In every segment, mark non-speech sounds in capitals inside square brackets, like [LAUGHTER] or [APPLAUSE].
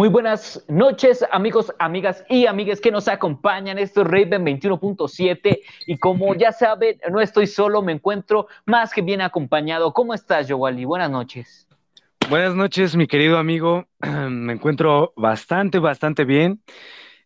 Muy buenas noches, amigos, amigas y amigues que nos acompañan. Esto es Raven 21.7 y como ya saben, no estoy solo, me encuentro más que bien acompañado. ¿Cómo estás, Yowali? Buenas noches. Buenas noches, mi querido amigo. [CLEARS THROAT] Me encuentro bastante, bastante bien.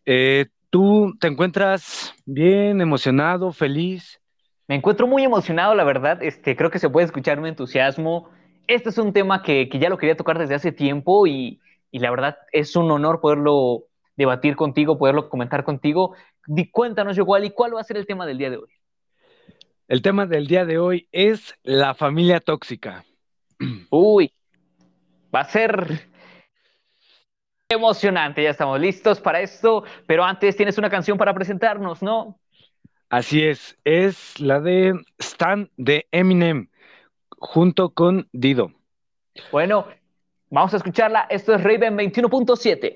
Eh, ¿Tú te encuentras bien, emocionado, feliz? Me encuentro muy emocionado, la verdad. Este, creo que se puede escuchar un entusiasmo. Este es un tema que, que ya lo quería tocar desde hace tiempo y, y la verdad es un honor poderlo debatir contigo, poderlo comentar contigo. cuéntanos, igual, ¿y cuál va a ser el tema del día de hoy? El tema del día de hoy es la familia tóxica. Uy, va a ser emocionante, ya estamos listos para esto, pero antes tienes una canción para presentarnos, ¿no? Así es, es la de Stan de Eminem junto con Dido. Bueno, Vamos a escucharla. Esto es Raven 21.7.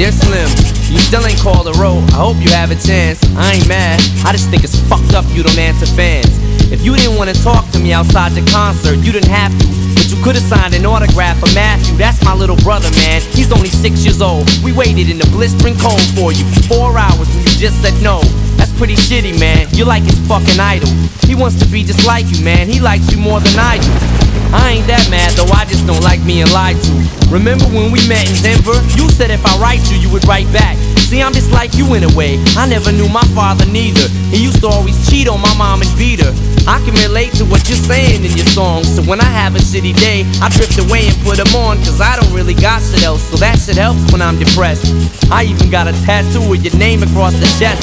Dear Slim, you still ain't called a road. I hope you have a chance. I ain't mad. I just think it's fucked up you don't answer fans. If you didn't wanna talk to me outside the concert, you didn't have to. But you could've signed an autograph for Matthew. That's my little brother, man. He's only six years old. We waited in the blistering cold for you for four hours and you just said no. That's pretty shitty, man. You're like his fucking idol. He wants to be just like you, man. He likes you more than I do. I ain't that mad though, I just don't like being lied to. Remember when we met in Denver? You said if I write you, you would write back. See, I'm just like you in a way. I never knew my father neither. He used to always cheat on my mom and beat her. I can relate to what you're saying in your songs. So when I have a shitty day, I drift away and put them on. Cause I don't really got shit else. So that shit helps when I'm depressed. I even got a tattoo with your name across the chest.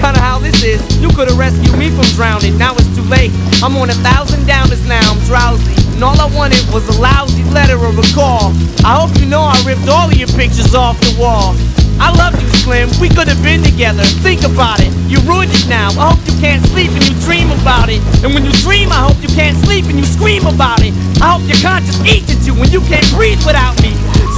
Kinda how this is. You could have rescued me from drowning. Now it's too late. I'm on a thousand downers now. I'm drowsy. And all I wanted was a lousy letter or a call. I hope you know I ripped all of your pictures off the wall. I love you, Slim. We could have been together. Think about it. You ruined it now. I hope you can't sleep and you dream about it. And when you dream, I hope you can't sleep and you scream about it. I hope your conscience eats at you when you can't breathe without me.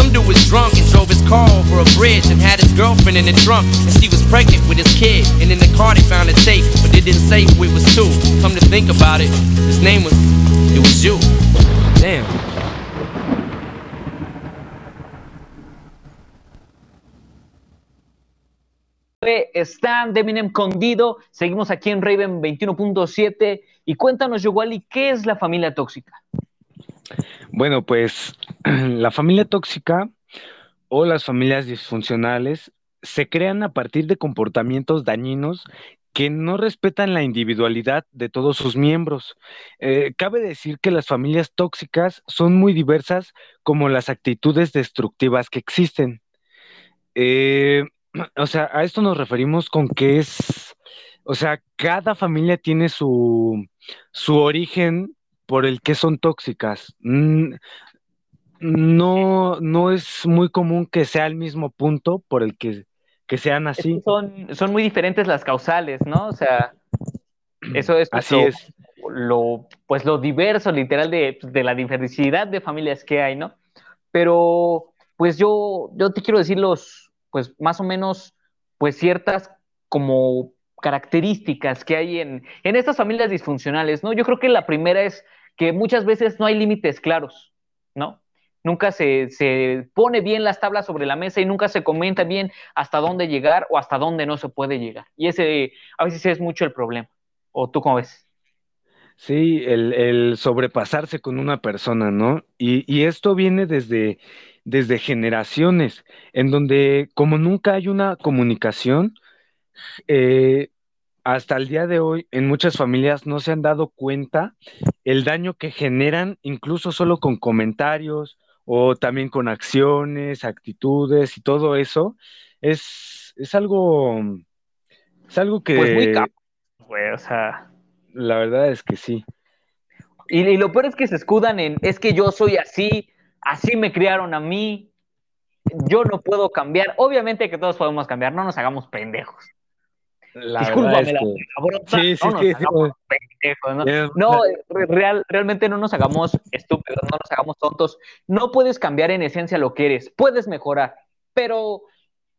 Some dude was drunk and drove his car over a bridge and had his girlfriend in the trunk. And she was pregnant with his kid. And in the car they found a tape, but they didn't say who it was to. Come to think about it, his name was, it was you. Damn. Stan de Eminem con Dido. Seguimos aquí en Raven 21.7. Y cuéntanos, Yowali, ¿qué es la familia tóxica? Bueno, pues [CLEARS THROAT] la familia tóxica o las familias disfuncionales se crean a partir de comportamientos dañinos que no respetan la individualidad de todos sus miembros. Eh, cabe decir que las familias tóxicas son muy diversas como las actitudes destructivas que existen. Eh, [CLEARS THROAT] o sea, a esto nos referimos con que es, o sea, cada familia tiene su, su origen por el que son tóxicas. Mm, No, no es muy común que sea el mismo punto por el que, que sean Es que así. son, son muy diferentes las causales, ¿no? O sea, [CLEARS THROAT] eso es, pues, Así lo, es. lo, pues lo diverso, literal, de, de la diversidad de familias que hay, ¿no? Pero, pues yo, yo te quiero decir los, pues más o menos, pues ciertas como características que hay en, en estas familias disfuncionales, ¿no? Yo creo que la primera es que muchas veces no hay límites claros, ¿no? Nunca se, se pone bien las tablas sobre la mesa y nunca se comenta bien hasta dónde llegar o hasta dónde no se puede llegar. Y ese a veces es mucho el problema. ¿O tú cómo ves? Sí, el, el sobrepasarse con una persona, ¿no? Y, y esto viene desde, desde generaciones, en donde como nunca hay una comunicación, eh, hasta el día de hoy en muchas familias no se han dado cuenta el daño que generan incluso solo con comentarios o también con acciones, actitudes y todo eso. Es, es algo, es algo que Pues muy güey, o sea. la verdad es que sí. Y, y lo peor es que se escudan en, es que yo soy así, así me criaron a mí, yo no puedo cambiar. Obviamente que todos podemos cambiar, no nos hagamos pendejos. Discúlpame la Sí, sí, sí, no, no real, realmente no nos hagamos estúpidos, no nos hagamos tontos. No puedes cambiar en esencia lo que eres, puedes mejorar, pero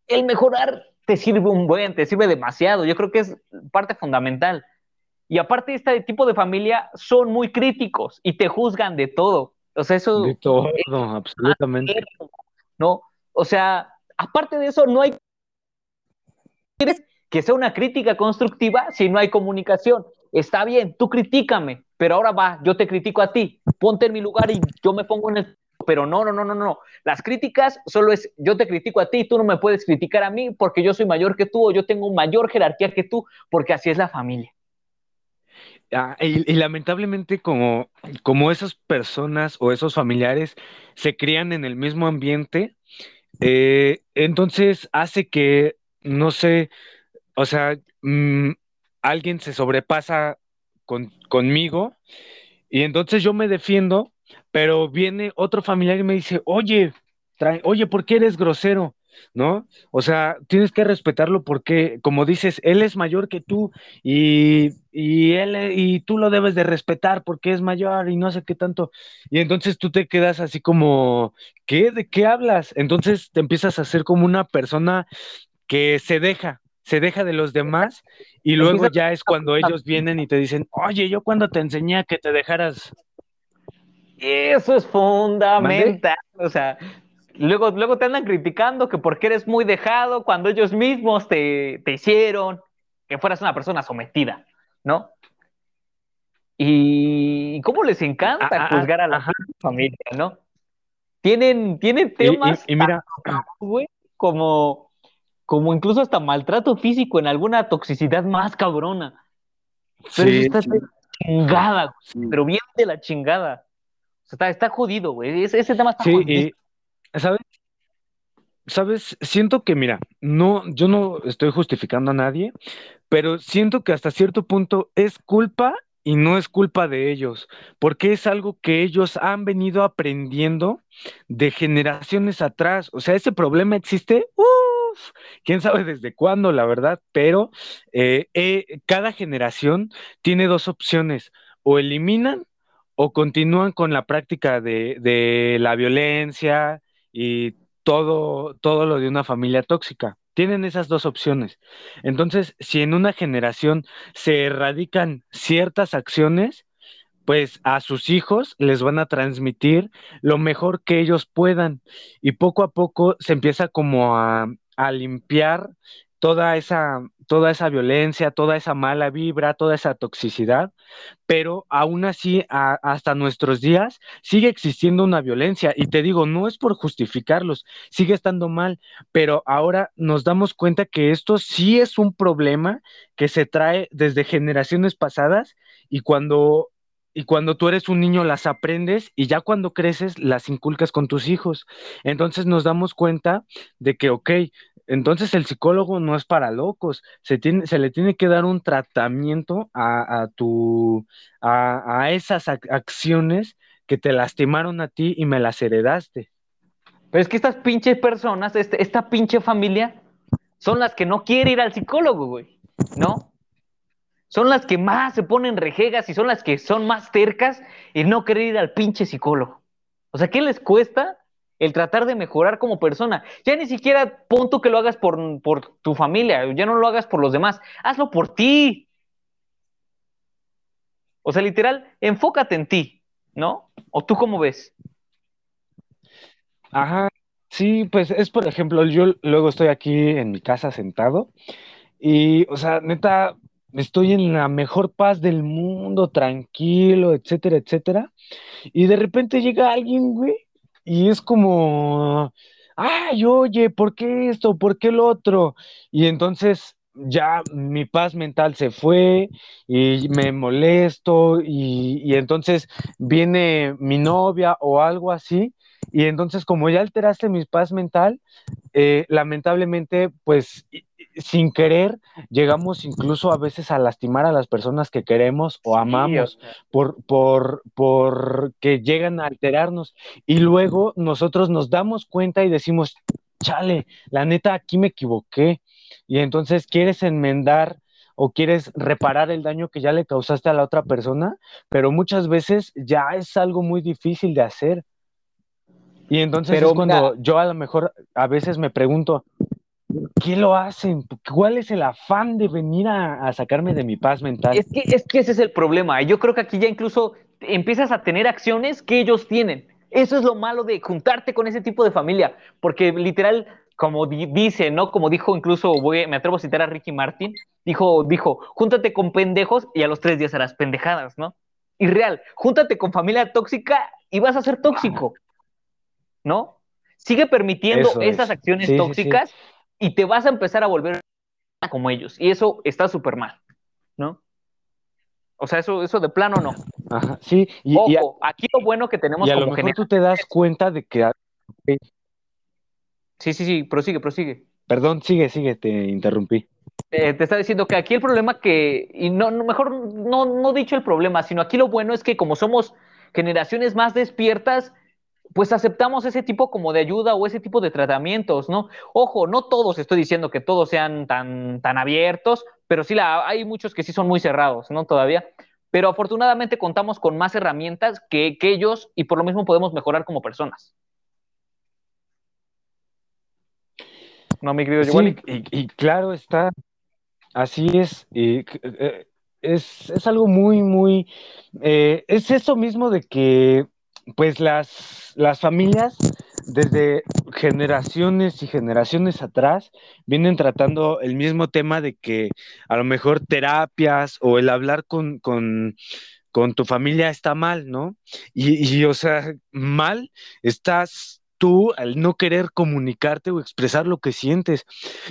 el mejorar te sirve un buen, te sirve demasiado. Yo creo que es parte fundamental. Y aparte, este tipo de familia son muy críticos y te juzgan de todo. O sea, eso. De todo, absolutamente. ¿No? O sea, aparte de eso, no hay que sea una crítica constructiva si no hay comunicación. Está bien, tú critícame, pero ahora va, yo te critico a ti. Ponte en mi lugar y yo me pongo en el pero no, no, no, no, no. Las críticas solo es yo te critico a ti, tú no me puedes criticar a mí porque yo soy mayor que tú o yo tengo mayor jerarquía que tú, porque así es la familia. Ah, y, lamentablemente como, como esas personas o esos familiares se crían en el mismo ambiente, eh, entonces hace que, no sé, o sea, mm, alguien se sobrepasa conmigo y entonces yo me defiendo pero viene otro familiar y me dice, oye, oye, ¿por qué eres grosero? ¿No? O sea, tienes que respetarlo porque, como dices, él es mayor que tú y, y, él y tú lo debes de respetar porque es mayor y no sé qué tanto. Y entonces tú te quedas así como, ¿qué? ¿De qué hablas? Entonces te empiezas a ser como una persona que se deja, se deja de los demás y luego ya es cuando ellos vienen y te dicen, oye, yo cuando te enseñé a que te dejaras eso es fundamental. O sea, luego, luego te andan criticando que porque eres muy dejado cuando ellos mismos te, hicieron que fueras una persona sometida, ¿no? Y cómo les encanta ah, ah, juzgar a la familia, ¿no? Tienen, tienen temas y, mira, [CLEARS THROAT] como, como incluso hasta maltrato físico en alguna toxicidad más cabrona. Pero sí, está chingada, pero bien de la chingada. Está, está jodido, güey. Ese, tema está sí, ¿sabes? ¿Sabes? Siento que, mira, no, yo no estoy justificando a nadie, pero siento que hasta cierto punto es culpa y no es culpa de ellos, porque es algo que ellos han venido aprendiendo de generaciones atrás. O sea, ese problema existe, quién sabe desde cuándo, la verdad, pero eh, eh, cada generación tiene dos opciones, o eliminan o continúan con la práctica de, la violencia y todo, todo lo de una familia tóxica. Tienen esas dos opciones. Entonces, si en una generación se erradican ciertas acciones, pues a sus hijos les van a transmitir lo mejor que ellos puedan y poco a poco se empieza como a, a limpiar toda esa, toda esa violencia, toda esa mala vibra, toda esa toxicidad, pero aún así hasta nuestros días sigue existiendo una violencia y te digo, no es por justificarlos, sigue estando mal, pero ahora nos damos cuenta que esto sí es un problema que se trae desde generaciones pasadas y cuando y cuando tú eres un niño las aprendes y ya cuando creces las inculcas con tus hijos. Entonces nos damos cuenta de que, ok, entonces el psicólogo no es para locos, se, tiene, se le tiene que dar un tratamiento a, tu, a, esas acciones que te lastimaron a ti y me las heredaste. Pero es que estas pinches personas, este, esta pinche familia, son las que no quieren ir al psicólogo, güey, ¿no? Son las que más se ponen rejegas y son las que son más tercas y no querer ir al pinche psicólogo. O sea, ¿qué les cuesta el tratar de mejorar como persona. Ya ni siquiera punto que lo hagas por, tu familia, ya no lo hagas por los demás, hazlo por ti. O sea, literal, enfócate en ti, ¿no? ¿O tú cómo ves? Ajá, sí, pues es por ejemplo, yo luego estoy aquí en mi casa sentado y, o sea, neta, estoy en la mejor paz del mundo, tranquilo, etcétera, etcétera. Y de repente llega alguien, güey, y es como, ay, oye, ¿por qué esto? ¿Por qué lo otro? Y entonces ya mi paz mental se fue y me molesto y, y entonces viene mi novia o algo así y entonces como ya alteraste mi paz mental, eh, lamentablemente pues sin querer, llegamos incluso a veces a lastimar a las personas que queremos o amamos por, por, por que llegan a alterarnos. Y luego nosotros nos damos cuenta y decimos, chale, la neta, aquí me equivoqué. y entonces quieres enmendar o quieres reparar el daño que ya le causaste a la otra persona, pero muchas veces ya es algo muy difícil de hacer. Y entonces pero, es cuando yo a lo mejor a veces me pregunto, ¿qué lo hacen? ¿Cuál es el afán de venir a, sacarme de mi paz mental? Es que, es que ese es el problema. Yo creo que aquí ya incluso empiezas a tener acciones que ellos tienen. Eso es lo malo de juntarte con ese tipo de familia, porque literal, como dice, ¿no? Como dijo incluso, voy, me atrevo a citar a Ricky Martin, dijo, dijo, júntate con pendejos y a los tres días harás pendejadas, ¿no? Y real, júntate con familia tóxica y vas a ser tóxico, ¿no? Sigue permitiendo esas acciones tóxicas y te vas a empezar a volver como ellos. Y eso está súper mal, ¿no? O sea, eso, eso de plano no. Ajá, sí. Y, Ojo, aquí lo bueno que tenemos y a lo mejor tú te das cuenta de que... Sí, sí, sí, prosigue, prosigue. Perdón, sigue, sigue, te interrumpí. Eh, te está diciendo que aquí el problema que, y no, no mejor no, no dicho el problema, sino aquí lo bueno es que como somos generaciones más despiertas, pues aceptamos ese tipo como de ayuda o ese tipo de tratamientos, ¿no? Ojo, no todos estoy diciendo que todos sean tan, tan abiertos, pero sí hay muchos que sí son muy cerrados, ¿no? Todavía. Pero afortunadamente contamos con más herramientas que, ellos y por lo mismo podemos mejorar como personas. No, mi querido sí, y, claro está, así es. Eh, es, algo muy, muy, eh, es eso mismo de que pues las, las familias desde generaciones y generaciones atrás vienen tratando el mismo tema de que a lo mejor terapias o el hablar con, con, tu familia está mal, ¿no? Y, o sea, mal estás tú al no querer comunicarte o expresar lo que sientes.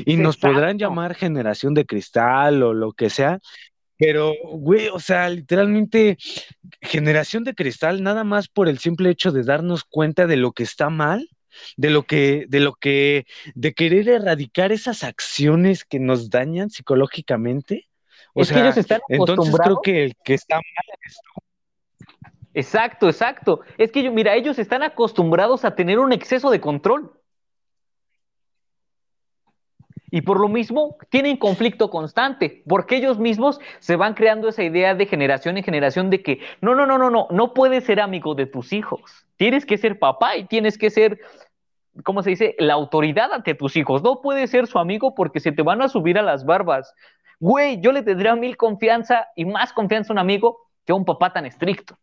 Y nos podrán llamar generación de cristal o lo que sea, pero, güey, o sea, literalmente, generación de cristal, nada más por el simple hecho de darnos cuenta de lo que está mal, de lo que, de lo que, de querer erradicar esas acciones que nos dañan psicológicamente. O sea, ellos están entonces creo que el que está mal es Exacto, exacto. Es que, mira, ellos están acostumbrados a tener un exceso de control. Y por lo mismo tienen conflicto constante, porque ellos mismos se van creando esa idea de generación en generación de que no, no, no, no, no, no puedes ser amigo de tus hijos. Tienes que ser papá y tienes que ser, ¿cómo se dice? La autoridad ante tus hijos. No puedes ser su amigo porque se te van a subir a las barbas. Güey, yo le tendría mil confianza y más confianza a un amigo que a un papá tan estricto.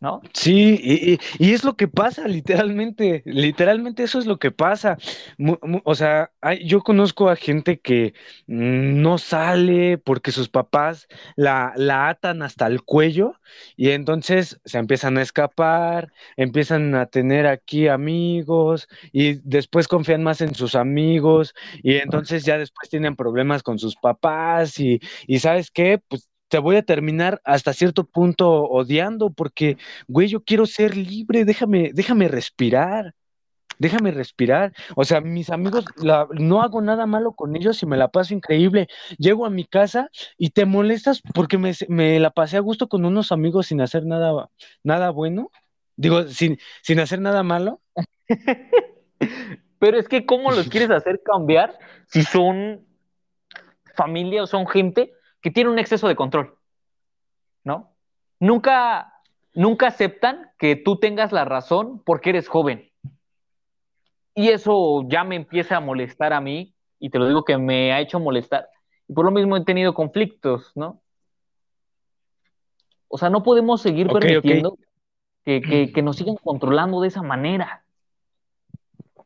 ¿No? Sí, y, es lo que pasa, literalmente, literalmente eso es lo que pasa. o sea, yo conozco a gente que no sale porque sus papás la, la atan hasta el cuello y entonces se empiezan a escapar, empiezan a tener aquí amigos y después confían más en sus amigos y entonces ya después tienen problemas con sus papás y, y ¿sabes qué? Pues te voy a terminar hasta cierto punto odiando porque, güey, yo quiero ser libre, déjame, déjame respirar, déjame respirar. O sea, mis amigos, no hago nada malo con ellos y me la paso increíble. Llego a mi casa y te molestas porque me, me la pasé a gusto con unos amigos sin hacer nada, nada bueno. Digo, sin, sin hacer nada malo. [LAUGHS] Pero es que, ¿cómo los [LAUGHS] quieres hacer cambiar si son familia o son gente que tiene un exceso de control, ¿no? Nunca, nunca aceptan que tú tengas la razón porque eres joven. Y eso ya me empieza a molestar a mí, y te lo digo que me ha hecho molestar. Y por lo mismo he tenido conflictos, ¿no? O sea, no podemos seguir permitiendo Que, que, nos sigan controlando de esa manera.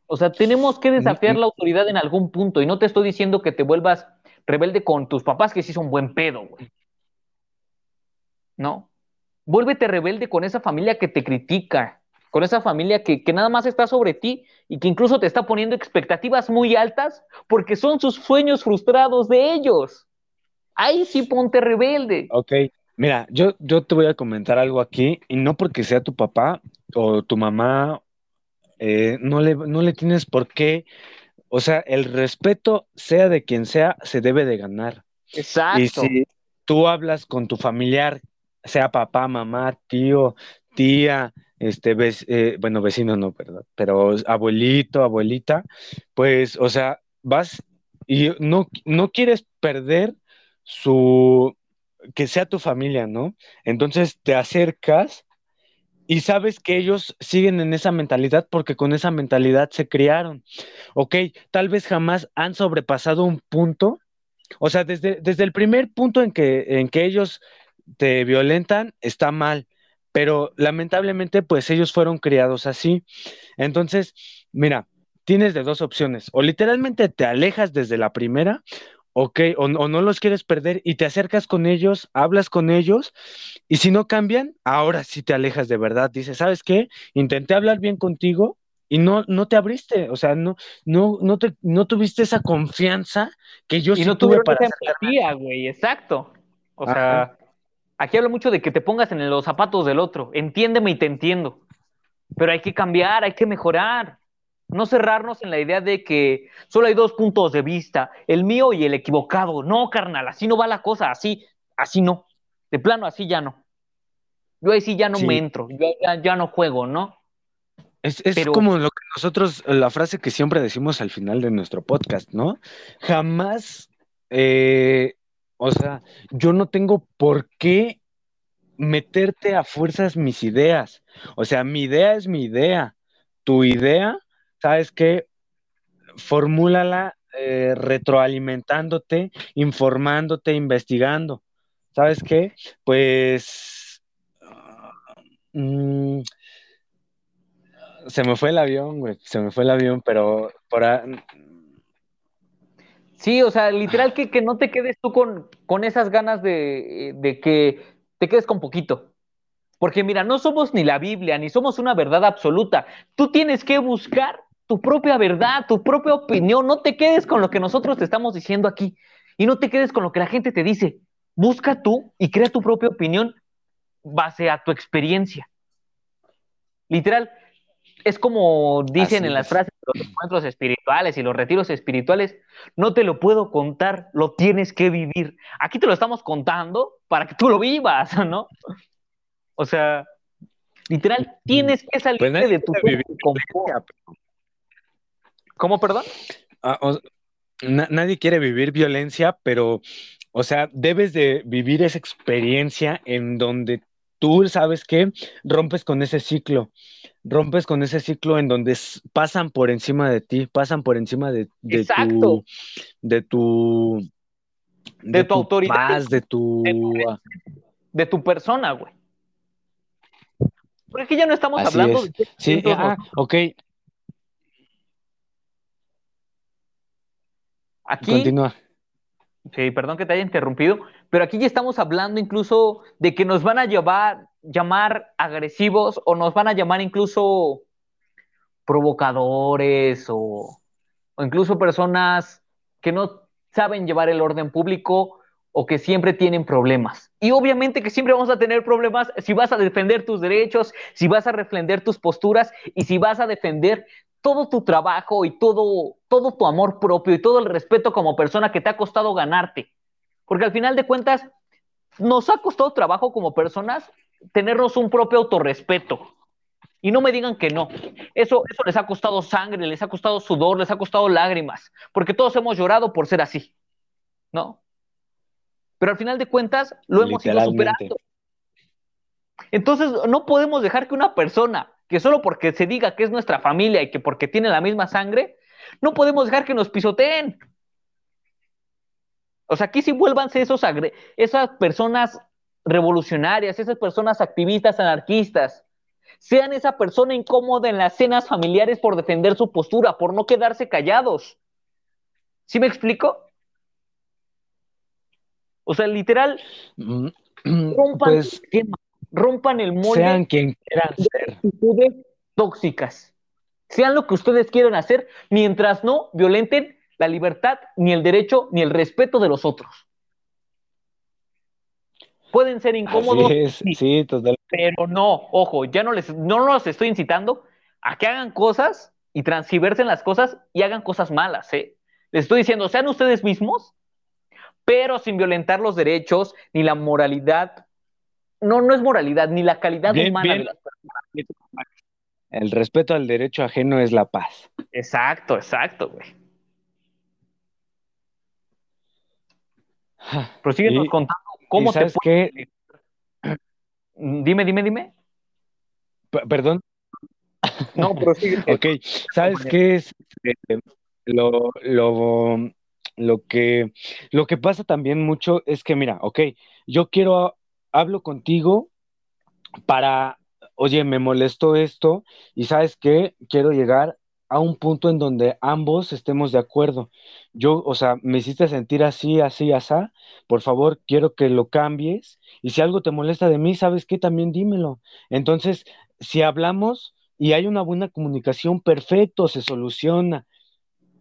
O sea, tenemos que desafiar la autoridad en algún punto. Y no te estoy diciendo que te vuelvas rebelde con tus papás que sí son buen pedo, güey. ¿No? Vuélvete rebelde con esa familia que te critica, con esa familia que, nada más está sobre ti y que incluso te está poniendo expectativas muy altas porque son sus sueños frustrados de ellos. Ahí sí ponte rebelde. Ok, mira, yo, yo te voy a comentar algo aquí y no porque sea tu papá o tu mamá, eh, no, le, no le tienes por qué o sea, el respeto, sea de quien sea, se debe de ganar. Exacto. Y si tú hablas con tu familiar, sea papá, mamá, tío, tía, este, eh, bueno, vecino no, perdón, pero abuelito, abuelita, pues, o sea, vas y no, no quieres perder su, que sea tu familia, ¿no? Entonces te acercas y sabes que ellos siguen en esa mentalidad porque con esa mentalidad se criaron. Ok, tal vez jamás han sobrepasado un punto. O sea, desde, desde el primer punto en que, en que ellos te violentan, está mal. Pero lamentablemente, pues ellos fueron criados así. Entonces, mira, tienes de dos opciones. O literalmente te alejas desde la primera, ok, o, no los quieres perder y te acercas con ellos, hablas con ellos, y si no cambian, ahora sí te alejas de verdad. Dices, ¿sabes qué? Intenté hablar bien contigo y no, no te abriste, o sea, no, no, no, te, no tuviste esa confianza que yo y no tuve para esa güey, exacto. O sea, aquí hablo mucho de que te pongas en los zapatos del otro, entiéndeme y te entiendo, pero hay que cambiar, hay que mejorar. No cerrarnos en la idea de que solo hay dos puntos de vista, el mío y el equivocado. No, carnal, así no va la cosa, así, así no. De plano, así ya no. Yo ahí sí ya no me entro, yo ya, no juego, ¿no? Es, como lo que nosotros, la frase que siempre decimos al final de nuestro podcast, ¿no? Jamás, eh, o sea, yo no tengo por qué meterte a fuerzas mis ideas. O sea, mi idea es mi idea. Tu idea ¿sabes qué? Formúlala eh, retroalimentándote, informándote, investigando. ¿Sabes qué? Pues... Mm, se me fue el avión, güey, se me fue el avión, pero por Sí, o sea, literal que, no te quedes tú con, con esas ganas de, de, que te quedes con poquito. Porque mira, no somos ni la Biblia, ni somos una verdad absoluta. Tú tienes que buscar tu propia verdad, tu propia opinión. No te quedes con lo que nosotros te estamos diciendo aquí y no te quedes con lo que la gente te dice. Busca tú y crea tu propia opinión base a tu experiencia. Literal, es como dicen en las frases de los encuentros espirituales y los retiros espirituales, no te lo puedo contar, lo tienes que vivir. Aquí te lo estamos contando para que tú lo vivas, [LAUGHS] ¿no? O sea, literal, tienes que salir pues de tu confort. ¿Cómo, perdón? Ah, nadie quiere vivir violencia, pero, o sea, debes de vivir esa experiencia en donde tú sabes que rompes con ese ciclo, rompes con ese ciclo en donde pasan por encima de ti, pasan por encima de, de tu, de tu, de, tu, autoridad, de tu, de tu, persona, güey. Porque aquí ya no estamos hablando de sí, ah, ok, Aquí. Continúa. Sí, perdón que te haya interrumpido, pero aquí ya estamos hablando incluso de que nos van a llevar, llamar agresivos o nos van a llamar incluso provocadores o, o incluso personas que no saben llevar el orden público o que siempre tienen problemas. Y obviamente que siempre vamos a tener problemas si vas a defender tus derechos, si vas a defender tus posturas y si vas a defender todo tu trabajo y todo, todo tu amor propio y todo el respeto como persona que te ha costado ganarte. Porque al final de cuentas, nos ha costado trabajo como personas tenernos un propio autorrespeto. Y no me digan que no. Eso, eso les ha costado sangre, les ha costado sudor, les ha costado lágrimas, porque todos hemos llorado por ser así, ¿no? Pero al final de cuentas, lo hemos ido superando. Entonces, no podemos dejar que una persona que solo porque se diga que es nuestra familia y que porque tiene la misma sangre, no podemos dejar que nos pisoteen. O sea, aquí sí vuélvanse esos esas personas revolucionarias, esas personas activistas, anarquistas. Sean esa persona incómoda en las cenas familiares por defender su postura, por no quedarse callados. ¿Sí me explico? O sea, literal, mm, rompan pues, rompan el molde. Sean quien quieran ser. tóxicas. Sean lo que ustedes quieran hacer, mientras no violenten la libertad, ni el derecho, ni el respeto de los otros. Pueden ser incómodos, sí, pero no, ojo, ya no les, no los estoy incitando a que hagan cosas y transgiversen las cosas y hagan cosas malas, ¿eh? Les estoy diciendo, sean ustedes mismos, pero sin violentar los derechos ni la moralidad no, no es moralidad, ni la calidad humana de las personas. El respeto al derecho ajeno es la paz. Exacto, exacto, güey. Prosíguenos Y- contando cómo y ¿Sabes te puede- qué? [CLEARS THROAT] Dime, dime, dime. P- Perdón. No, prosigue. [LAUGHS] Ok, ¿sabes qué es eh, lo, lo, lo que, lo que pasa también mucho es que, mira, ok, yo quiero, hablo contigo para, oye, me molestó esto y ¿sabes qué? Quiero llegar a un punto en donde ambos estemos de acuerdo. Yo, o sea, me hiciste sentir así, así, asá, por favor, quiero que lo cambies y si algo te molesta de mí, ¿sabes qué? También dímelo. Entonces, si hablamos y hay una buena comunicación, perfecto, se soluciona.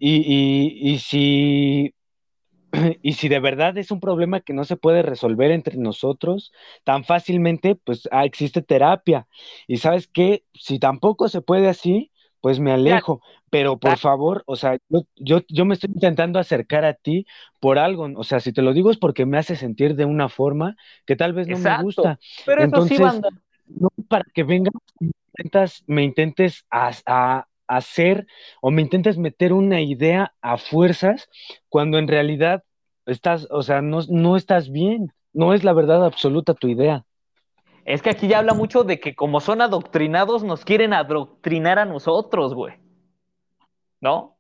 Y, y, y si, [CLEARS THROAT] y si de verdad es un problema que no se puede resolver entre nosotros tan fácilmente, pues ah, existe terapia. Y sabes qué, si tampoco se puede así, pues me alejo. Pero por favor, o sea, yo, yo, yo me estoy intentando acercar a ti por algo. O sea, si te lo digo es porque me hace sentir de una forma que tal vez no Exacto. me gusta. Pero eso sí, Entonces, banda. no para que vengas y me intentas, me intentes a, a- hacer o me intentes meter una idea a fuerzas cuando en realidad estás, o sea, no, no estás bien, no es la verdad absoluta tu idea. Es que aquí ya habla mucho de que como son adoctrinados, nos quieren adoctrinar a nosotros, güey. ¿No?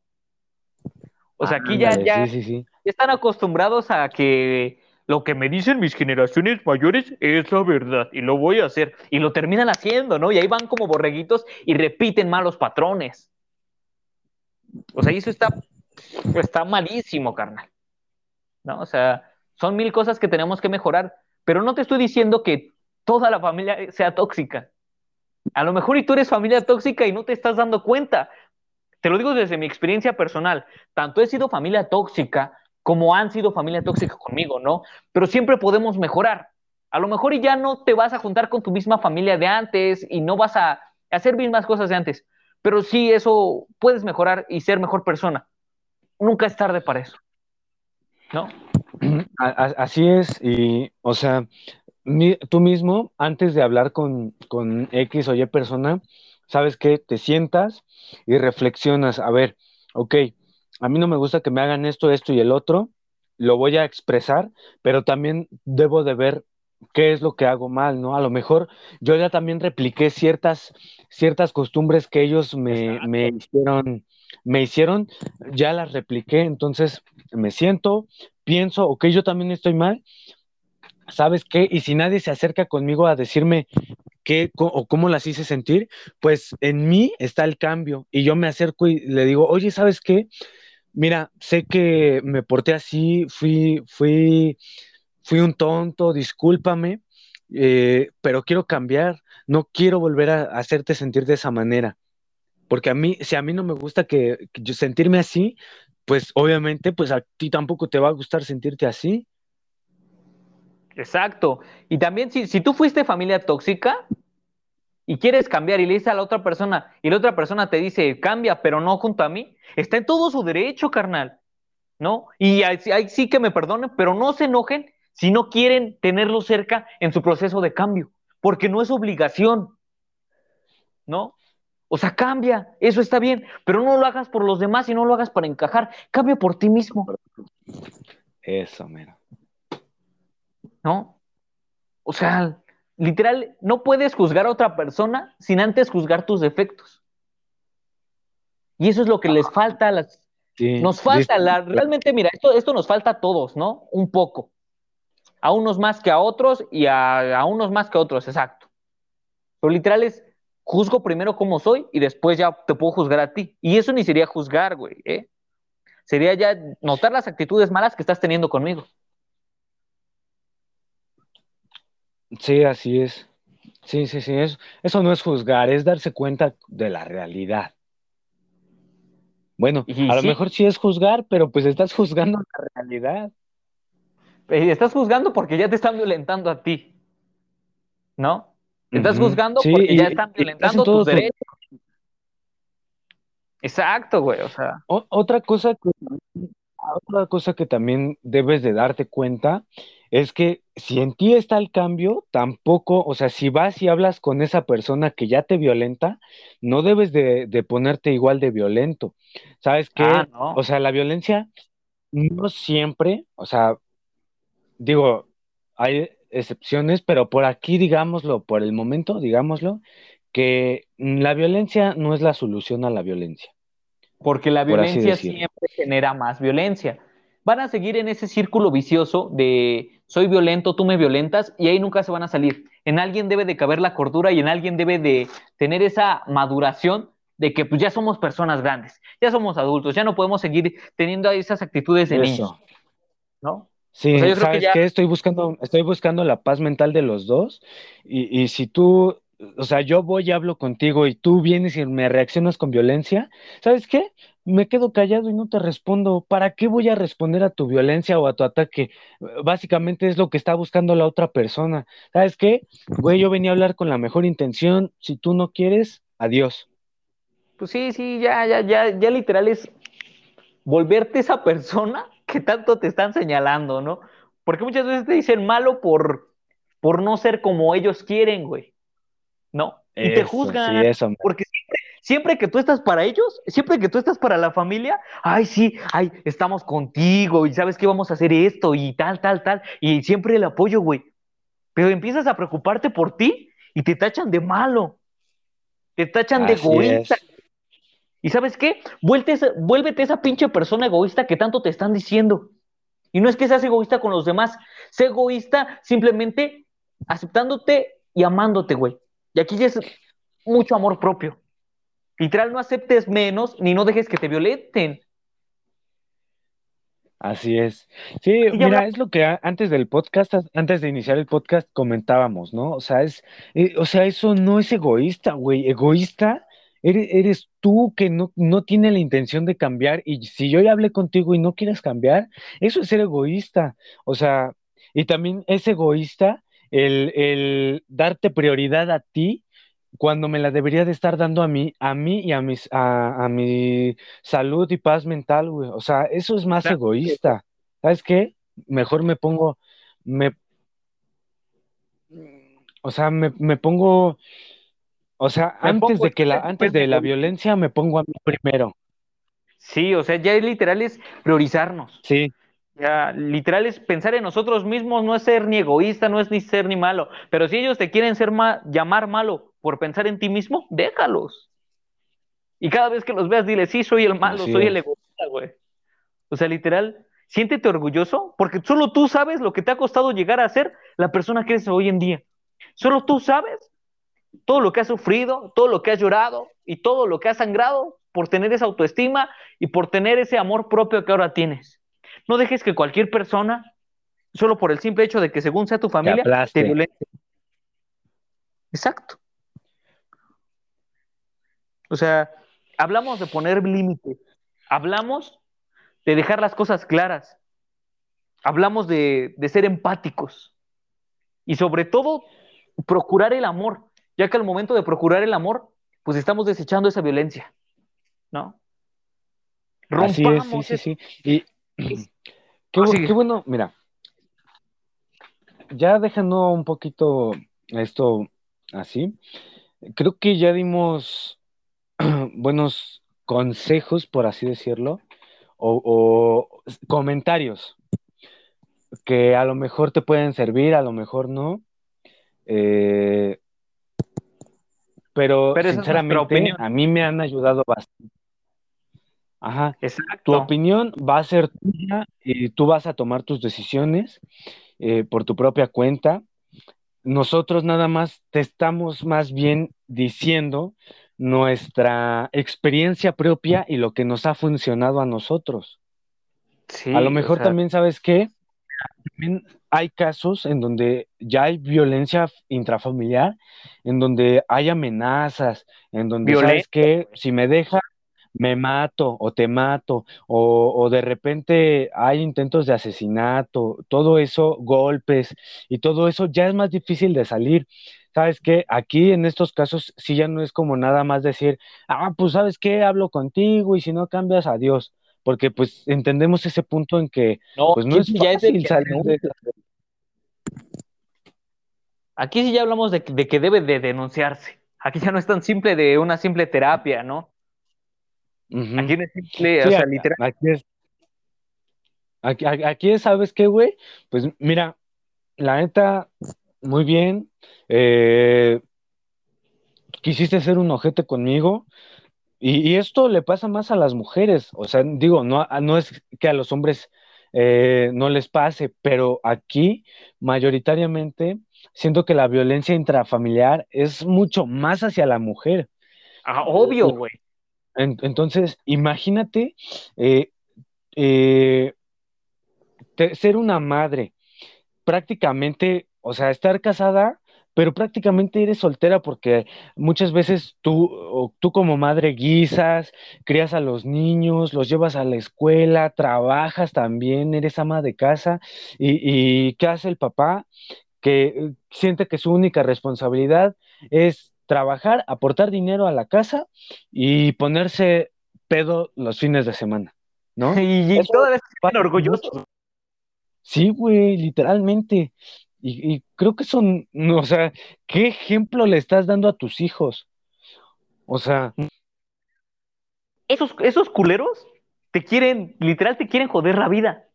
O sea, aquí ya, ya Sí, sí, sí. están acostumbrados a que lo que me dicen mis generaciones mayores es la verdad y lo voy a hacer. Y lo terminan haciendo, ¿no? Y ahí van como borreguitos y repiten malos patrones. O sea, y eso está, está malísimo, carnal. ¿No? O sea, son mil cosas que tenemos que mejorar, pero no te estoy diciendo que toda la familia sea tóxica. A lo mejor y tú eres familia tóxica y no te estás dando cuenta. Te lo digo desde mi experiencia personal. Tanto he sido familia tóxica como han sido familia tóxica conmigo, ¿no? Pero siempre podemos mejorar. A lo mejor y ya no te vas a juntar con tu misma familia de antes y no vas a hacer mismas cosas de antes. Pero sí, eso puedes mejorar y ser mejor persona. Nunca es tarde para eso. ¿No? Así es, y o sea, tú mismo, antes de hablar con, con X o Y persona, sabes que te sientas y reflexionas, a ver, ok, a mí no me gusta que me hagan esto, esto y el otro, lo voy a expresar, pero también debo de ver qué es lo que hago mal, ¿no? A lo mejor yo ya también repliqué ciertas, ciertas costumbres que ellos me, me hicieron, me hicieron, ya las repliqué, entonces me siento, pienso, ok, yo también estoy mal, ¿sabes qué? Y si nadie se acerca conmigo a decirme qué o cómo las hice sentir, pues en mí está el cambio y yo me acerco y le digo, oye, ¿sabes qué? Mira, sé que me porté así, fui, fui, fui un tonto, discúlpame, eh, pero quiero cambiar, no quiero volver a, hacerte sentir de esa manera, porque a mí, si a mí no me gusta que, que sentirme así, pues obviamente, pues a ti tampoco te va a gustar sentirte así. Exacto. Y también si, si tú fuiste familia tóxica y quieres cambiar y le dices a la otra persona y la otra persona te dice cambia, pero no junto a mí, está en todo su derecho, carnal. ¿No? Y ahí, sí- que me perdonen, pero no se enojen si no quieren tenerlo cerca en su proceso de cambio, porque no es obligación. ¿No? O sea, cambia, eso está bien, pero no lo hagas por los demás y no lo hagas para encajar, cambia por ti mismo. Eso, mira. ¿no? O sea, literal, no puedes juzgar a otra persona sin antes juzgar tus defectos. Y eso es lo que les falta a las... Sí, Nos falta, la, realmente, mira, esto, esto nos falta a todos, ¿no? Un poco. A unos más que a otros y a, a unos más que a otros, exacto. Pero literal es, juzgo primero cómo soy y después ya te puedo juzgar a ti. Y eso ni sería juzgar, güey, ¿eh? Sería ya notar las actitudes malas que estás teniendo conmigo. Sí, así es. Sí, sí, sí. Eso, eso no es juzgar, es darse cuenta de la realidad. Bueno, Y a lo sí. mejor sí es juzgar, pero pues estás juzgando la realidad. Eh, Estás juzgando porque ya te están violentando a ti. ¿No? Estás juzgando Sí, porque y- ya y- están y violentando tus derechos. Exacto, güey. O sea, O- otra cosa que, otra cosa que también debes de darte cuenta es que si en ti está el cambio, tampoco, o sea, si vas y hablas con esa persona que ya te violenta, no debes de, de ponerte igual de violento. ¿Sabes qué? Ah, no. O sea, la violencia no siempre, o sea, digo, hay excepciones, pero por aquí, digámoslo, por el momento, digámoslo, que la violencia no es la solución a la violencia. Porque la violencia siempre genera más violencia. Van a seguir en ese círculo vicioso de soy violento, tú me violentas, y ahí nunca se van a salir. En alguien debe de caber la cordura y en alguien debe de tener esa maduración de que pues ya somos personas grandes, ya somos adultos, ya no podemos seguir teniendo esas actitudes de niños. ¿No? Sí, ¿sabes qué? Estoy buscando, estoy buscando la paz mental de los dos. Y, y, si tú, o sea, yo voy y hablo contigo y tú vienes y me reaccionas con violencia, ¿sabes qué? Me quedo callado y no te respondo. ¿Para qué voy a responder a tu violencia o a tu ataque? Básicamente es lo que está buscando la otra persona. ¿Sabes qué? Güey, yo venía a hablar con la mejor intención. Si tú no quieres, adiós. Pues sí, sí, ya, ya, ya, ya literal es volverte esa persona que tanto te están señalando, ¿no? Porque muchas veces te dicen malo por, por no ser como ellos quieren, güey. ¿No? Y te juzgan. porque siempre, siempre que tú estás para ellos, siempre que tú estás para la familia, ay, sí, ay, estamos contigo y sabes que vamos a hacer esto y tal, tal, tal. Y siempre el apoyo, güey. Pero empiezas a preocuparte por ti y te tachan de malo. Te tachan de egoísta. ¿Y sabes qué? Vuélvete, esa pinche persona egoísta que tanto te están diciendo. Y no es que seas egoísta con los demás, sé egoísta simplemente aceptándote y amándote, güey. Y aquí ya es mucho amor propio. Literal, no aceptes menos ni no dejes que te violenten. Así es. Sí, mira, es lo que antes del podcast, antes de iniciar el podcast comentábamos, ¿no? O sea, es, eh, o sea, eso no es egoísta, güey. Egoísta Eres, tú que no, no tiene la intención de cambiar y si yo ya hablé contigo y no quieres cambiar, eso es ser egoísta. O sea, y también es egoísta el, el darte prioridad a ti cuando me la debería de estar dando a mí, a mí y a, mis, a, a mi salud y paz mental, güey. O sea, eso es más egoísta. ¿Sabes qué? Mejor me pongo, me, o sea, me, me pongo o sea, antes de que la, antes de la violencia me pongo a mí primero. Sí, o sea, ya es literal es priorizarnos. Sí. Ya, literal es pensar en nosotros mismos, no es ser ni egoísta, no es ni ser ni malo. Pero si ellos te quieren ser llamar malo por pensar en ti mismo, déjalos. Y cada vez que los veas, dile, sí, soy el malo, soy el egoísta, güey. O sea, literal, siéntete orgulloso, porque solo tú sabes lo que te ha costado llegar a ser la persona que eres hoy en día. Solo tú sabes todo lo que has sufrido, todo lo que has llorado y todo lo que has sangrado por tener esa autoestima y por tener ese amor propio que ahora tienes. No dejes que cualquier persona, solo por el simple hecho de que según sea tu familia, te, violente. Exacto. O sea, hablamos de poner límites, hablamos de dejar las cosas claras, hablamos de, de ser empáticos y sobre todo procurar el amor ya que al momento de procurar el amor, pues estamos desechando esa violencia, ¿no? Así es, sí, sí, sí. Y qué, bueno, mira, ya dejando un poquito esto así, creo que ya dimos [CLEARS THROAT] buenos consejos, por así decirlo, o, comentarios que a lo mejor te pueden servir, a lo mejor no. Eh, pero, sinceramente a mí me han ayudado bastante. Ajá. Exacto. Tu opinión va a ser tuya y tú vas a tomar tus decisiones eh, por tu propia cuenta. Nosotros nada más te estamos más bien diciendo nuestra experiencia propia y lo que nos ha funcionado a nosotros. Sí, a lo mejor también sabes que también hay casos en donde ya hay violencia intrafamiliar, en donde hay amenazas, en donde sabes que si me deja, me mato o te mato, o, de repente hay intentos de asesinato, todo eso, golpes, y todo eso ya es más difícil de salir. ¿Sabes qué? Aquí en estos casos sí ya no es como nada más decir, ah, pues sabes qué, hablo contigo y si no cambias, adiós porque pues entendemos ese punto en que no, pues no es fácil salir de... Aquí sí ya hablamos de, que debe de denunciarse. Aquí ya no es tan simple de una simple terapia, ¿no? Aquí no es simple, o sea, literal. Aquí, aquí ¿sabes qué, güey? Pues mira, la neta, muy bien. Eh, quisiste ser un ojete conmigo. Y, esto le pasa más a las mujeres. O sea, digo, no, no es que a los hombres eh, no les pase, pero aquí mayoritariamente siento que la violencia intrafamiliar es mucho más hacia la mujer. Ah, obvio, güey. Entonces, imagínate eh, eh, ser una madre, prácticamente, o sea, estar casada pero prácticamente eres soltera porque muchas veces tú, tú como madre guisas, crías a los niños, los llevas a la escuela, trabajas también, eres ama de casa y, y ¿qué hace el papá? Que eh, siente que su única responsabilidad es trabajar, aportar dinero a la casa y ponerse pedo los fines de semana, ¿no? [LAUGHS] Y, y toda vez orgulloso. Sí, güey, literalmente. Y, creo que son, o sea, ¿qué ejemplo le estás dando a tus hijos? O sea... Esos, esos culeros te quieren, literal te quieren joder la vida.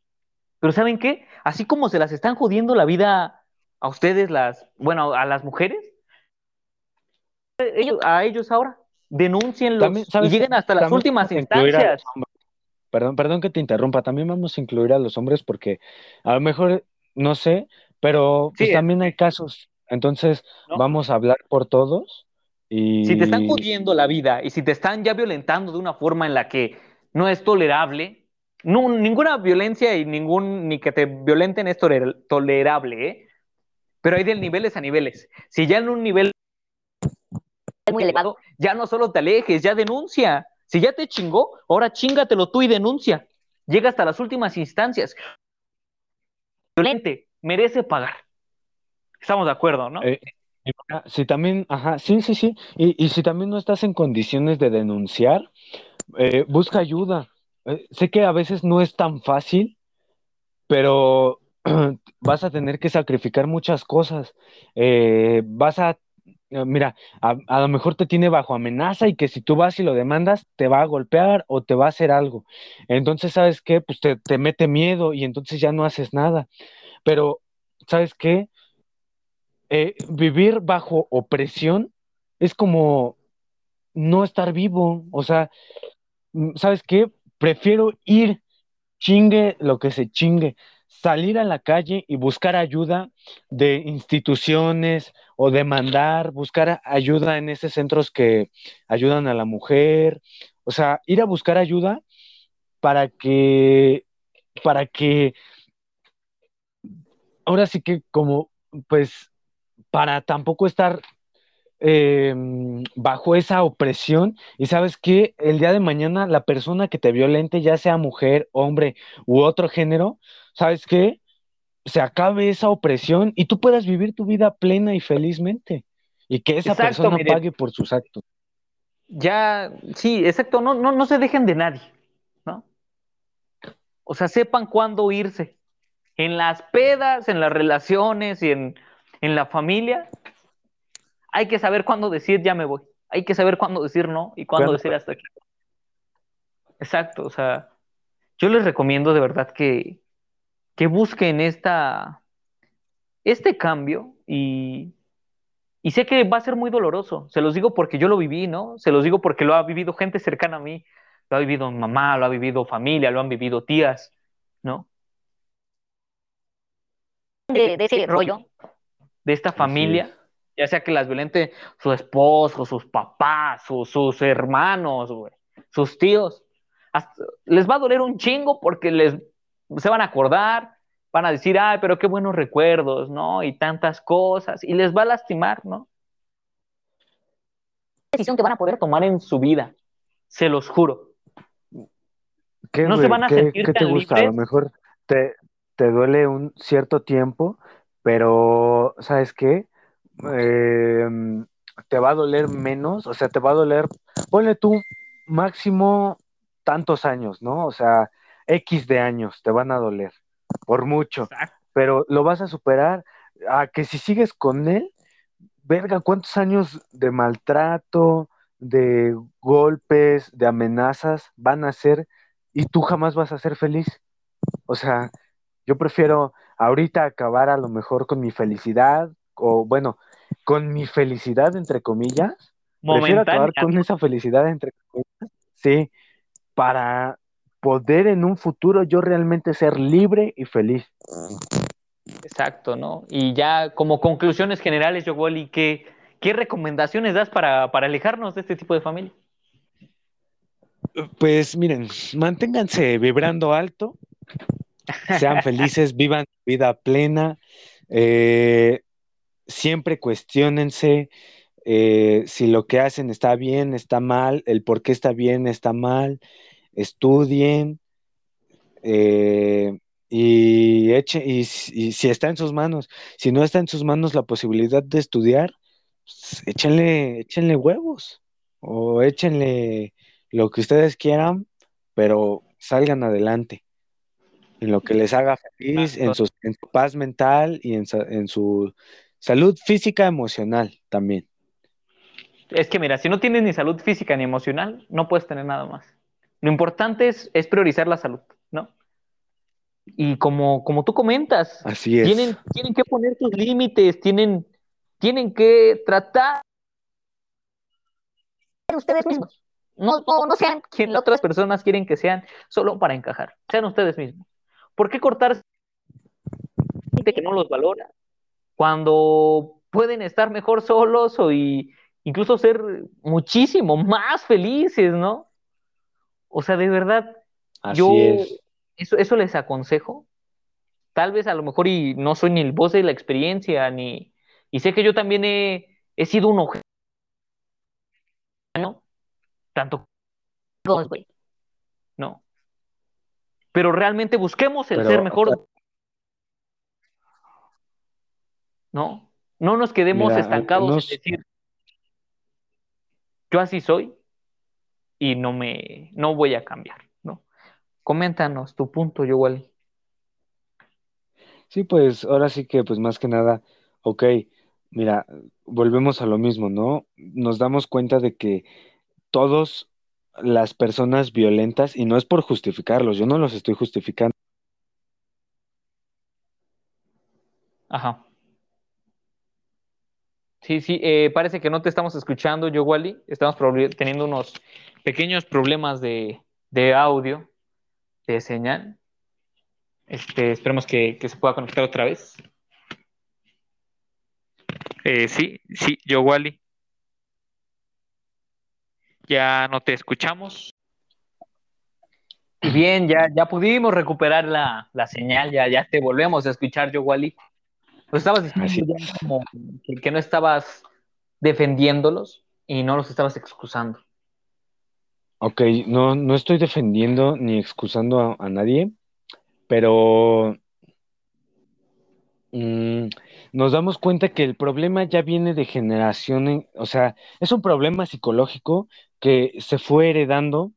Pero ¿saben qué? Así como se las están jodiendo la vida a ustedes, las, bueno, a las mujeres, ellos, a ellos ahora, denuncienlos y lleguen hasta las últimas instancias. Perdón, perdón que te interrumpa, también vamos a incluir a los hombres porque a lo mejor, no sé, pero pues, también hay casos, entonces vamos a hablar por todos. Y... Si te están jodiendo la vida y si te están ya violentando de una forma en la que no es tolerable, no, ninguna violencia y ningún, ni que te violenten es tolerable, ¿eh? Pero hay de niveles a niveles. Si ya en un nivel muy elevado, ya no solo te alejes, ya denuncia. Si ya te chingó, ahora chingatelo tú y denuncia. Llega hasta las últimas instancias. Violente, merece pagar. Estamos de acuerdo, ¿no? Eh, si también, ajá, sí, sí, sí. Y, si también no estás en condiciones de denunciar, eh, busca ayuda. Eh, sé que a veces no es tan fácil, pero [CLEARS THROAT] vas a tener que sacrificar muchas cosas. vas a, mira, a, lo mejor te tiene bajo amenaza y que si tú vas y lo demandas, te va a golpear o te va a hacer algo. Entonces, ¿sabes qué? Pues te, te mete miedo y entonces ya no haces nada. Pero, ¿sabes qué? Eh, vivir bajo opresión es como no estar vivo. O sea, mm, ¿sabes qué? Prefiero ir, chingue lo que se chingue, salir a la calle y buscar ayuda de instituciones o demandar, buscar ayuda en esos centros que ayudan a la mujer. O sea, ir a buscar ayuda para que, para que ahora sí que como, pues, para tampoco estar em, bajo esa opresión y sabes que el día de mañana la persona que te violente, ya sea mujer, hombre u otro género, sabes que se acabe esa opresión y tú puedas vivir tu vida plena y felizmente y que esa persona pague por sus actos. Ya, sí, exacto, no, no, no se dejen de nadie, ¿no? O sea, sepan cuándo irse en las pedas, en las relaciones y en, la familia, hay que saber cuándo decir ya me voy. Hay que saber cuándo decir no y cuándo decir hasta aquí. Exacto, o sea, yo les recomiendo de verdad que, que busquen esta, este cambio y, y sé que va a ser muy doloroso. Se los digo porque yo lo viví, ¿no? Se los digo porque lo ha vivido gente cercana a mí. Lo ha vivido mamá, lo ha vivido familia, lo han vivido tías, ¿no? de, ese rollo, de esta familia, ya sea que las violente su esposo, sus papás, sus hermanos, sus tíos. les va a doler un chingo porque les se van a acordar, van a decir, ay, pero qué buenos recuerdos, ¿no? Y tantas cosas, y les va a lastimar, ¿no? decisión que van a poder tomar en su vida, se los juro. no se van a sentir ¿qué te gusta? A lo mejor te, te duele un cierto tiempo, pero ¿sabes qué? Em, te va a doler menos, o sea, te va a doler, ponle tú máximo tantos años, ¿no? O sea, X de años te van a doler, por mucho, pero lo vas a superar a que si sigues con él, verga, ¿cuántos años de maltrato, de golpes, de amenazas van a ser y tú jamás vas a ser feliz? O sea, yo prefiero ahorita acabar a lo mejor con mi felicidad, o bueno, con mi felicidad entre comillas. Prefiero acabar con esa felicidad entre comillas. Sí, para poder en un futuro yo realmente ser libre y feliz. Exacto, ¿no? Y ya como conclusiones generales, Yogoli, ¿qué, qué recomendaciones das para, para alejarnos de este tipo de familia? Pues miren, manténganse vibrando alto, sean felices, [LAUGHS] vivan su vida plena, eh, siempre cuestionense eh, si lo que hacen está bien, está mal, el por qué está bien, está mal, estudien eh, y, echen, y, si está en sus manos, si no está en sus manos la posibilidad de estudiar, pues, échenle, échenle huevos o échenle lo que ustedes quieran, pero salgan adelante en lo que les haga feliz, en su, paz mental y en, en, su salud física emocional también. Es que mira, si no tienes ni salud física ni emocional, no puedes tener nada más. Lo importante es, es priorizar la salud, ¿no? Y como, como tú comentas, Así es. Tienen, tienen que poner sus límites, tienen, tienen que tratar ustedes mismos. No, no, sean quien otras personas quieren que sean solo para encajar. Sean ustedes mismos. ¿Por qué cortar gente que no los valora cuando pueden estar mejor solos o y incluso ser muchísimo más felices, ¿no? O sea, de verdad, yo Eso, eso les aconsejo. Tal vez a lo mejor y no soy ni el voz de la experiencia, ni y sé que yo también he, he sido un objeto, ¿no? Tanto ¿no? Pero realmente busquemos el ser mejor. ¿No? No nos quedemos estancados en decir, yo así soy y no me, no voy a cambiar, ¿no? Coméntanos tu punto, Yowali. Sí, pues ahora sí que, pues más que nada, ok, mira, volvemos a lo mismo, ¿no? Nos damos cuenta de que todos las personas violentas, y no es por justificarlos, yo no los estoy justificando. Ajá. Sí, sí, eh, parece que no te estamos escuchando, yo, Wally. Estamos teniendo unos pequeños problemas de, audio, de señal. Este, esperemos que, se pueda conectar otra vez. Eh, sí, sí, yo, Wally. Ya no te escuchamos. Bien, ya, ya pudimos recuperar la, señal, ya, ya te volvemos a escuchar, yo, Wally. Pues estabas diciendo ya como que, no estabas defendiéndolos y no los estabas excusando. Ok, no, no estoy defendiendo ni excusando a, nadie, pero mm, nos damos cuenta que el problema ya viene de generación, o sea, es un problema psicológico que se fue heredando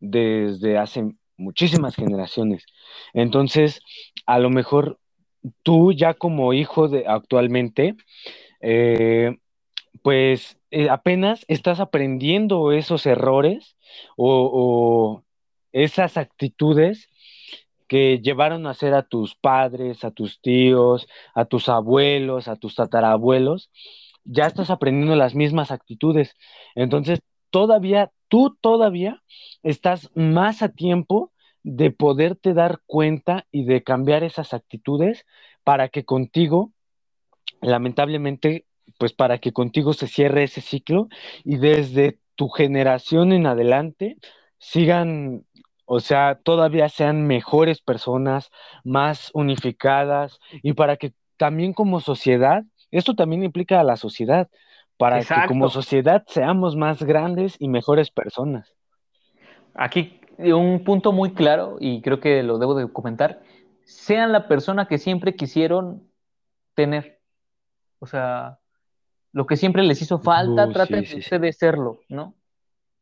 desde hace muchísimas generaciones. Entonces, a lo mejor tú ya como hijo de actualmente, eh, pues eh, apenas estás aprendiendo esos errores o, esas actitudes que llevaron a hacer a tus padres, a tus tíos, a tus abuelos, a tus tatarabuelos, ya estás aprendiendo las mismas actitudes. Entonces, todavía, tú todavía estás más a tiempo de poderte dar cuenta y de cambiar esas actitudes para que contigo, lamentablemente, pues para que contigo se cierre ese ciclo y desde tu generación en adelante sigan, o sea, todavía sean mejores personas, más unificadas y para que también como sociedad, esto también implica a la sociedad, para que como sociedad seamos más grandes y mejores personas. Aquí un punto muy claro, y creo que lo debo de comentar, sean la persona que siempre quisieron tener. O sea, lo que siempre les hizo falta, uh, traten de serlo, ¿no?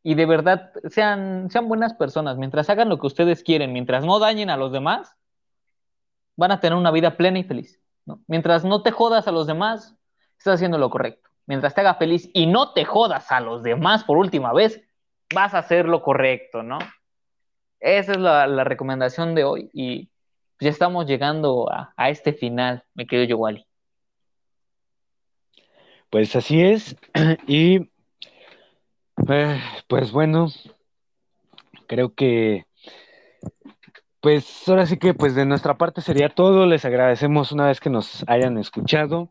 Y de verdad, sean, sean buenas personas. Mientras hagan lo que ustedes quieren, mientras no dañen a los demás, van a tener una vida plena y feliz. ¿no? Mientras no te jodas a los demás, estás haciendo lo correcto. Mientras te haga feliz y no te jodas a los demás por última vez, vas a hacer lo correcto, ¿no? Esa es la, recomendación de hoy. Y, ya estamos llegando a, este final, me quedo yo, Wally. Pues así es. [CLEARS THROAT] Y eh, pues bueno, creo que pues ahora sí que pues de nuestra parte sería todo. Les agradecemos una vez que nos hayan escuchado.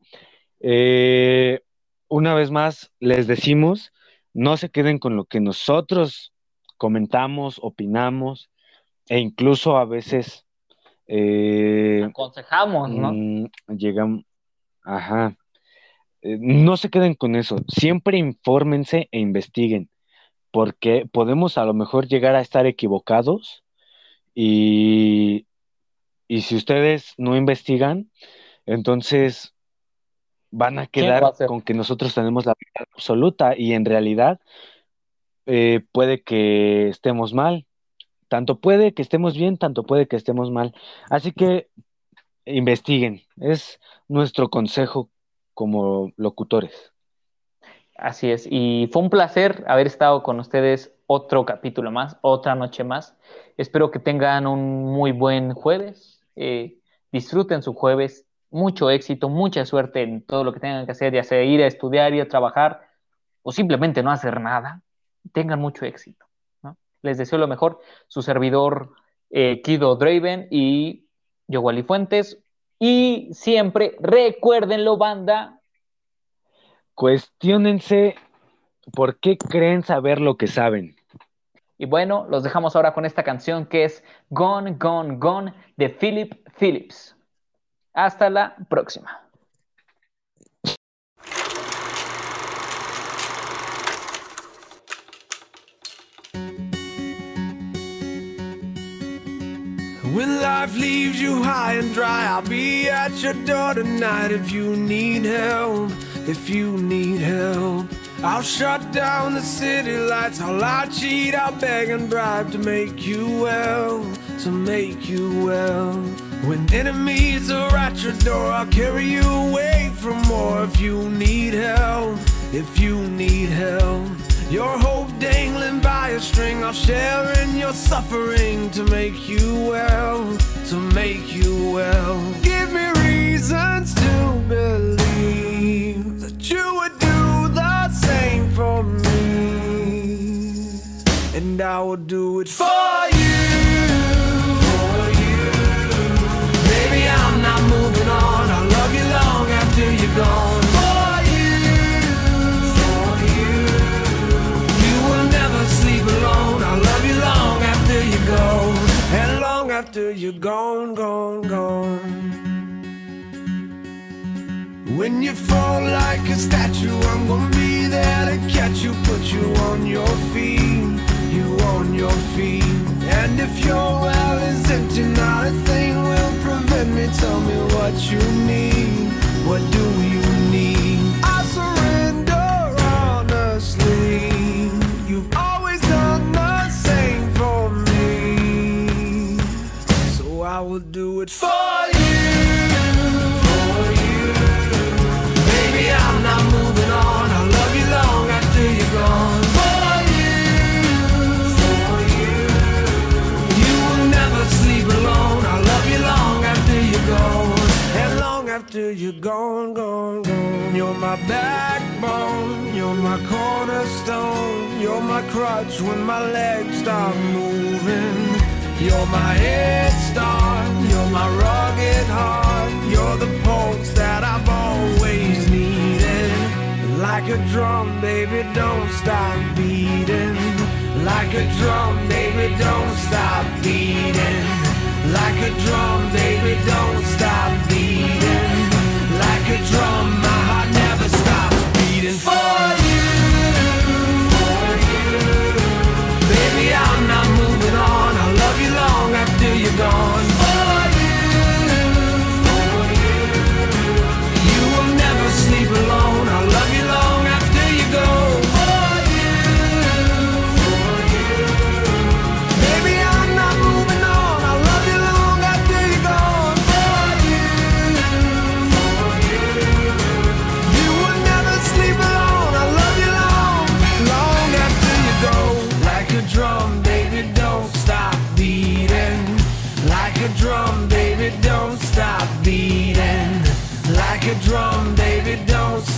Eh, una vez más les decimos, no se queden con lo que nosotros comentamos, opinamos e incluso a veces eh, aconsejamos, ¿no? Mm, llegan, ajá. Eh, no se queden con eso, siempre infórmense e investiguen, porque podemos a lo mejor llegar a estar equivocados y, y si ustedes no investigan, entonces van a quedar con que nosotros tenemos la verdad absoluta y en realidad eh, puede que estemos mal. Tanto puede que estemos bien, tanto puede que estemos mal. Así que investiguen. Es nuestro consejo como locutores. Así es. Y fue un placer haber estado con ustedes otro capítulo más, otra noche más. Espero que tengan un muy buen jueves. Eh, disfruten su jueves. Mucho éxito, mucha suerte en todo lo que tengan que hacer, ya sea ir a estudiar, ir a trabajar o simplemente no hacer nada. Tengan mucho éxito. Les deseo lo mejor. Su servidor eh, Kido Draven y yo, Wally Fuentes. Y siempre recuérdenlo, banda. Cuestiónense por qué creen saber lo que saben. Y bueno, los dejamos ahora con esta canción que es Gone, Gone, Gone de Philip Phillips. Hasta la próxima. When life leaves you high and dry, I'll be at your door tonight if you need help. If you need help, I'll shut down the city lights. I'll lie, cheat, I'll beg and bribe to make you well, to make you well. When enemies are at your door, I'll carry you away from more. If you need help, if you need help. Your hope I'll share in your suffering to make you well, to make you well. Give me reasons to believe that you would do the same for me, and I will do it for you're gone, gone, gone. When you fall like a statue, I'm gonna be there to catch you, put you on your feet, you on your feet. And if your well is empty, not a thing will prevent me. Tell me what you need, what do you it for you. For you, baby, I'm not moving on. I'll love you long after you're gone. For you, for you, you will never sleep alone. I'll love you long after you're gone, and long after you're gone, gone, gone. You're my backbone, you're my cornerstone, you're my crutch when my legs stop moving. You're my head start, Like a drum, baby, don't stop beating. Like a drum, baby, don't stop beating. Like a drum, baby, don't stop beating. Like a drum, my heart never stops beating for you. For you. Baby, I'm not moving on. I'll love you long after you're gone.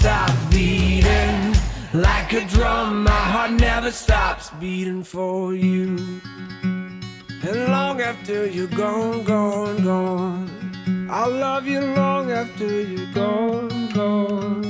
Stop beating. Like a drum, my heart never stops beating for you. And long after you're gone, gone, gone, I'll love you long after you're gone, gone.